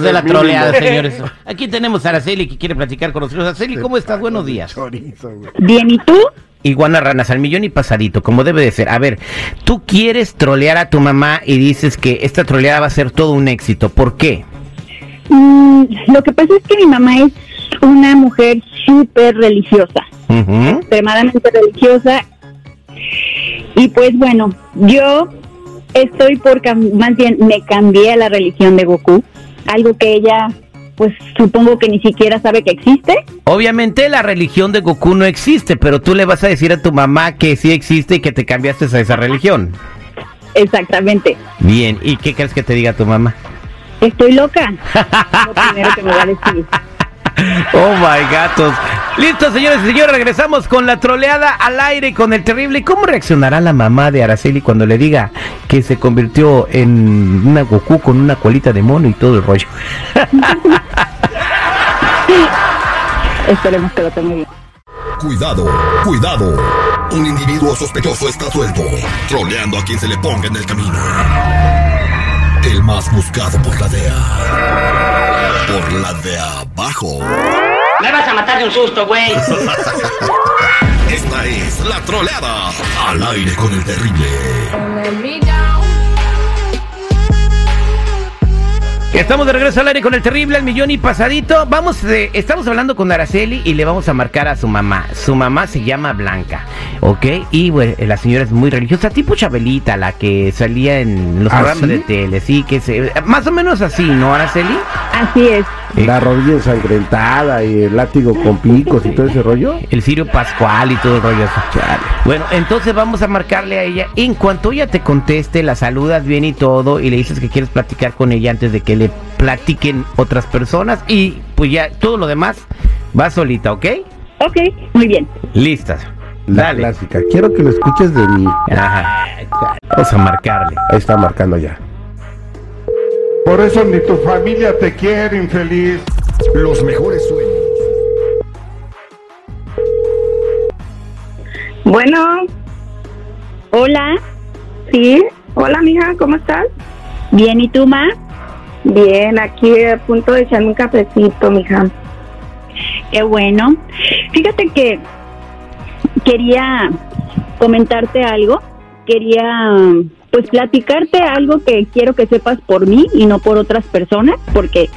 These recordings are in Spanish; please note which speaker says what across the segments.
Speaker 1: de la
Speaker 2: mínimo.
Speaker 1: troleada, señores. Aquí tenemos a Araceli que quiere platicar con nosotros. Araceli, ¿cómo estás? Buenos días.
Speaker 2: Chorizo.
Speaker 3: Bien, ¿y tú?
Speaker 1: Iguana ranas al millón y pasadito, como debe de ser. A ver, tú quieres trolear a tu mamá y dices que esta troleada va a ser todo un éxito. ¿Por qué?
Speaker 3: Mm, lo que pasa es que mi mamá es una mujer súper religiosa, extremadamente religiosa. Y pues bueno, yo estoy por, más bien me cambié a la religión de Goku, algo que ella, pues supongo que ni siquiera sabe que existe.
Speaker 1: Obviamente la religión de Goku no existe, pero tú le vas a decir a tu mamá que sí existe y que te cambiaste a esa religión.
Speaker 3: Exactamente.
Speaker 1: Bien, ¿y qué crees que te diga tu mamá?
Speaker 3: Estoy loca. Lo primero que me va a decir.
Speaker 1: Oh my gatos. Listo, señores y señores, regresamos con la troleada al aire con el terrible. ¿Cómo reaccionará la mamá de Araceli cuando le diga que se convirtió en una Goku con una colita de mono y todo el rollo?
Speaker 3: Esperemos que lo tome bien.
Speaker 4: Cuidado, cuidado. Un individuo sospechoso está suelto, troleando a quien se le ponga en el camino. El más buscado por la DEA. Por la de abajo.
Speaker 5: Me vas a matar de un susto, güey.
Speaker 4: Esta es la troleada. Al aire con el terrible.
Speaker 1: Estamos de regreso al aire con el terrible al millón y pasadito. Vamos, de- estamos hablando con Araceli y le vamos a marcar a su mamá. Su mamá se llama Blanca, ¿ok? Y bueno, la señora es muy religiosa, tipo Chabelita, la que salía en los
Speaker 2: ¿Ah,
Speaker 1: programas
Speaker 2: sí?
Speaker 1: de tele, sí, que se, más o menos así, ¿no, Araceli?
Speaker 3: Así es.
Speaker 2: La rodilla ensangrentada y el látigo con picos y todo ese rollo.
Speaker 1: El Sirio Pascual y todo el rollo así. Bueno, entonces vamos a marcarle a ella. En cuanto ella te conteste, la saludas bien y todo, y le dices que quieres platicar con ella antes de que le platiquen otras personas. Y pues ya todo lo demás va solita, ¿ok?
Speaker 3: Ok, muy bien.
Speaker 1: Listas.
Speaker 2: La
Speaker 1: Dale.
Speaker 2: clásica. Quiero que lo escuches de mí.
Speaker 1: Ajá. Vamos a marcarle.
Speaker 2: Ahí está marcando ya.
Speaker 6: Por eso ni tu familia te quiere, infeliz.
Speaker 4: Los mejores sueños.
Speaker 7: Bueno,
Speaker 3: Hola,
Speaker 7: sí. Hola, mija, ¿cómo estás?
Speaker 3: bien, ¿y tú, ma?
Speaker 7: Bien, aquí a punto de echarme un cafecito, mija.
Speaker 3: Qué bueno. Fíjate que quería comentarte algo. Quería, pues, platicarte algo que quiero que sepas por mí y no por otras personas, porque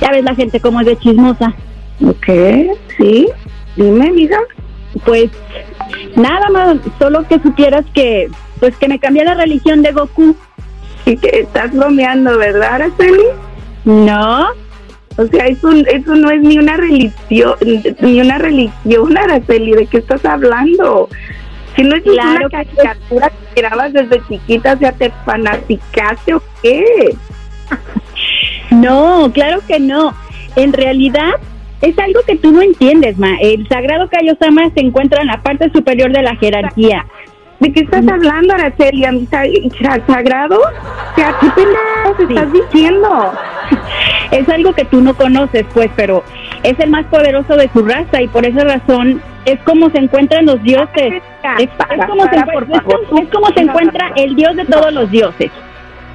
Speaker 3: ya ves la gente como es de chismosa.
Speaker 7: Ok, sí. Dime, mija.
Speaker 3: Pues, nada más, solo que supieras que, pues, que me cambié la religión de Goku.
Speaker 7: Sí que estás bromeando, ¿verdad, Araceli?
Speaker 3: No,
Speaker 7: O sea, eso, eso no es ni una religión, ni una religión, Araceli. ¿De qué estás hablando? Si no es
Speaker 3: Claro
Speaker 7: una
Speaker 3: que
Speaker 7: caricatura que grabas desde chiquita, o sea, ¿te fanaticaste o qué?
Speaker 3: No, claro que no. En realidad es algo que tú no entiendes, ma. El sagrado Kaiosama se encuentra en la parte superior de la jerarquía.
Speaker 7: ¿De qué estás hablando, Araceli? ¿A mí sa- sa- sagrado? O sea, ¿qué
Speaker 3: Sí.
Speaker 7: estás diciendo?
Speaker 3: Es algo que tú no conoces, pues, pero es el más poderoso de su raza y por esa razón es como se encuentran los dioses. Es, es como, se, es como- se encuentra el dios de todos los dioses.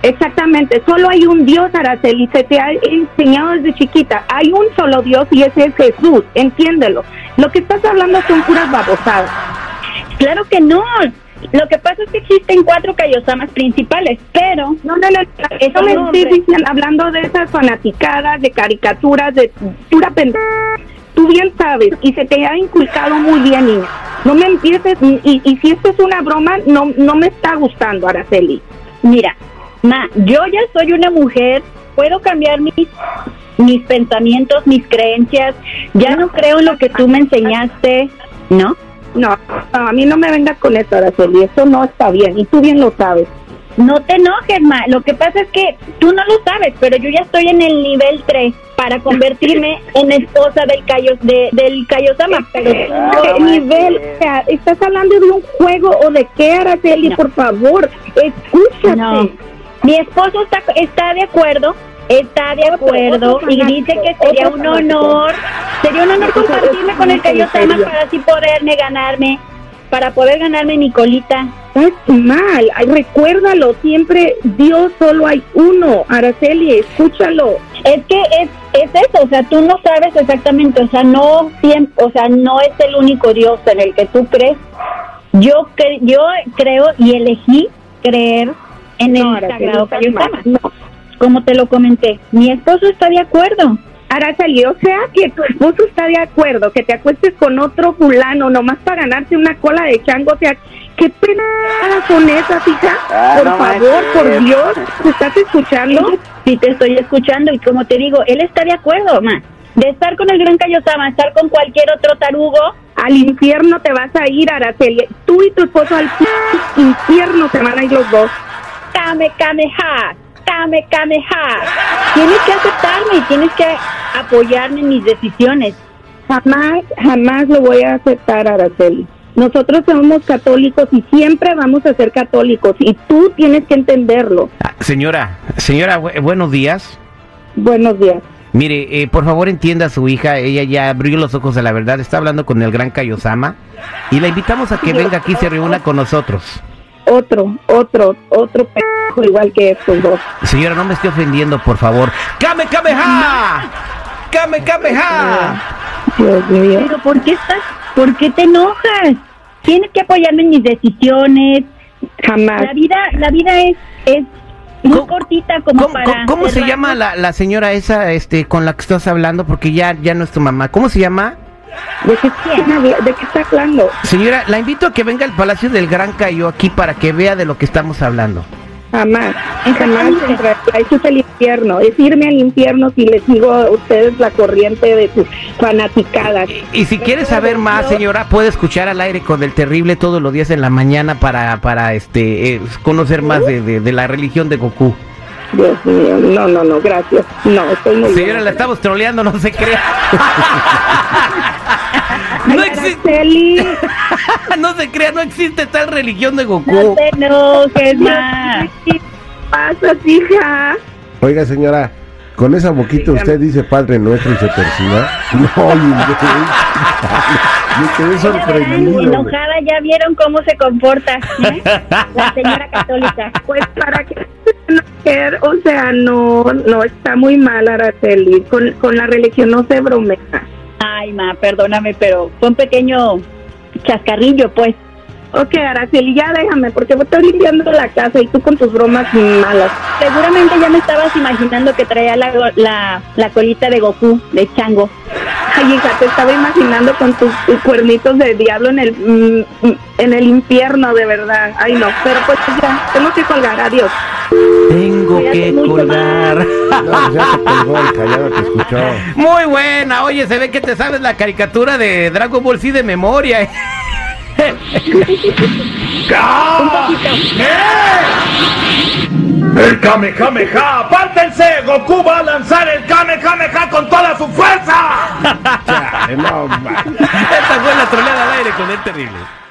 Speaker 7: Exactamente, solo hay un Dios, Araceli, se te ha enseñado desde chiquita. Hay un solo Dios y ese es Jesús, entiéndelo. Lo que estás hablando son puras babosadas.
Speaker 3: Claro que no. Lo que pasa es que existen cuatro Kaiosamas principales, pero
Speaker 7: No, no, no,
Speaker 3: Eso
Speaker 7: no, estoy diciendo, hablando de esas fanaticadas, de caricaturas, de pura pendeja. Tú bien sabes, y se te ha inculcado muy bien, niña. No me empieces, y, y- si esto es una broma, no, no me está gustando, Araceli.
Speaker 3: Mira, ma, yo ya soy una mujer, puedo cambiar mis mis pensamientos, mis creencias. Ya no creo en lo que tú me enseñaste. No,
Speaker 7: no, a mí no me vengas con eso, Araceli, eso no está bien, y tú bien lo sabes.
Speaker 3: No te enojes, ma. Lo que pasa es que tú no lo sabes, pero yo ya estoy en el nivel 3 para convertirme en esposa del Cayo, de, del pero tú no,
Speaker 7: ¿Qué
Speaker 3: ma.
Speaker 7: nivel? ¿estás hablando de un juego o de qué, Araceli?
Speaker 3: No.
Speaker 7: Por favor, escúchate.
Speaker 3: No. Mi esposo está, está de acuerdo, está de acuerdo
Speaker 7: otro
Speaker 3: y dice que sería un honor, sería un honor compartirme con el Kaiosama para así poderme ganarme, para poder ganarme mi colita.
Speaker 7: estás mal. Ay, recuérdalo, siempre Dios solo hay uno. Araceli, escúchalo.
Speaker 3: Es que es, es eso, o sea, tú no sabes exactamente, o sea, no o sea, no es el único Dios en el que tú crees. Yo cre- yo creo y elegí creer en el
Speaker 7: No, Araceli,
Speaker 3: sagrado.
Speaker 7: No.
Speaker 3: Como te lo comenté, mi esposo está de acuerdo.
Speaker 7: Araceli, o sea que tu esposo está de acuerdo que te acuestes con otro fulano nomás para ganarte una cola de chango, o sea, ¿qué penadas son esas, hija?
Speaker 5: Ah,
Speaker 7: por
Speaker 5: no
Speaker 7: favor, por Dios, ¿me estás escuchando?
Speaker 3: Sí te estoy escuchando y como te digo, él está de acuerdo, ma. De estar con el gran Kayosama, estar con cualquier otro tarugo,
Speaker 7: Al infierno te vas a ir, Araceli. Tú y tu esposo al infierno se van a ir los dos.
Speaker 3: Kame Kameha, Kame Kameha. Tienes que aceptarme y tienes que apoyarme en mis decisiones.
Speaker 7: Jamás, jamás lo voy a aceptar, Araceli. Nosotros somos católicos y siempre vamos a ser católicos y tú tienes que entenderlo.
Speaker 1: Ah, señora, señora, bu- buenos días.
Speaker 7: Buenos días.
Speaker 1: Mire, eh, por favor entienda a su hija, ella ya abrió los ojos a la verdad, está hablando con el gran Kayosama y la invitamos a que venga aquí y se reúna con nosotros.
Speaker 7: Otro, otro, otro p igual que estos dos.
Speaker 1: Señora, no me esté ofendiendo, por favor. ¡Kame, Kameha! ¡Kame, Kameha!
Speaker 7: Dios mío.
Speaker 3: Pero ¿por qué estás? ¿Por qué te enojas? Tienes que apoyarme en mis decisiones.
Speaker 7: Jamás.
Speaker 3: La vida, la vida es, es muy
Speaker 1: ¿Cómo-
Speaker 3: cortita como
Speaker 1: ¿Cómo,
Speaker 3: para.
Speaker 1: cómo- cómo se llama la, la señora esa este, con la que estás hablando? Porque ya, ya no es tu mamá. ¿Cómo se llama?
Speaker 7: ¿De qué, ¿De qué está hablando?
Speaker 1: Señora, la invito a que venga al Palacio del Gran Cayo aquí para que vea de lo que estamos hablando.
Speaker 7: Jamás. Jamás. Eso es el infierno. Es irme al infierno si les sigo a ustedes la corriente de sus fanaticadas.
Speaker 1: Y, y si quiere saber más, señora, puede escuchar al aire con el terrible todos los días en la mañana para, para este, eh, conocer más de, de- de la religión de Goku.
Speaker 7: Dios mío. No, no, no. Gracias. No, estoy muy
Speaker 1: Señora,
Speaker 7: bien.
Speaker 1: la estamos troleando, no se crea. no, no se crea, no existe tal religión de
Speaker 3: No
Speaker 1: Goku.
Speaker 3: te enojes, ma.
Speaker 7: ¿Qué pasa, hija?
Speaker 2: Oiga, señora, con esa boquita usted dice Padre Nuestro y se persina. No, me quedé sorprendido.
Speaker 3: enojada, ya vieron cómo se comporta ¿eh? la señora católica.
Speaker 7: Pues para que o sea, no, no está muy mal, Araceli. Con, con la religión no se bromea.
Speaker 3: Ay, ma, perdóname, pero fue un pequeño chascarrillo, pues.
Speaker 7: Ok, Araceli, ya déjame, porque me estoy limpiando la casa y tú con tus bromas malas.
Speaker 3: Seguramente ya me estabas imaginando que traía la, la, la colita de Goku, de chango.
Speaker 7: Ay, hija, te estaba imaginando con tus, tus cuernitos de diablo en el mm, mm, en el infierno, de verdad. Ay, no, pero pues ya, tengo que colgar, adiós.
Speaker 1: Tengo que colgar.
Speaker 2: No, ya te colgó el callado, te escuchó.
Speaker 1: Muy buena, oye, se ve que te sabes la caricatura de Dragon Ball Z de memoria. ¿eh?
Speaker 8: ¡El Kamehameha! ¡Apártense! ¡Goku va a lanzar el Kamehameha con toda su fuerza!
Speaker 2: Chale, no, ma.
Speaker 1: Esta fue la troleada al aire con el terrible.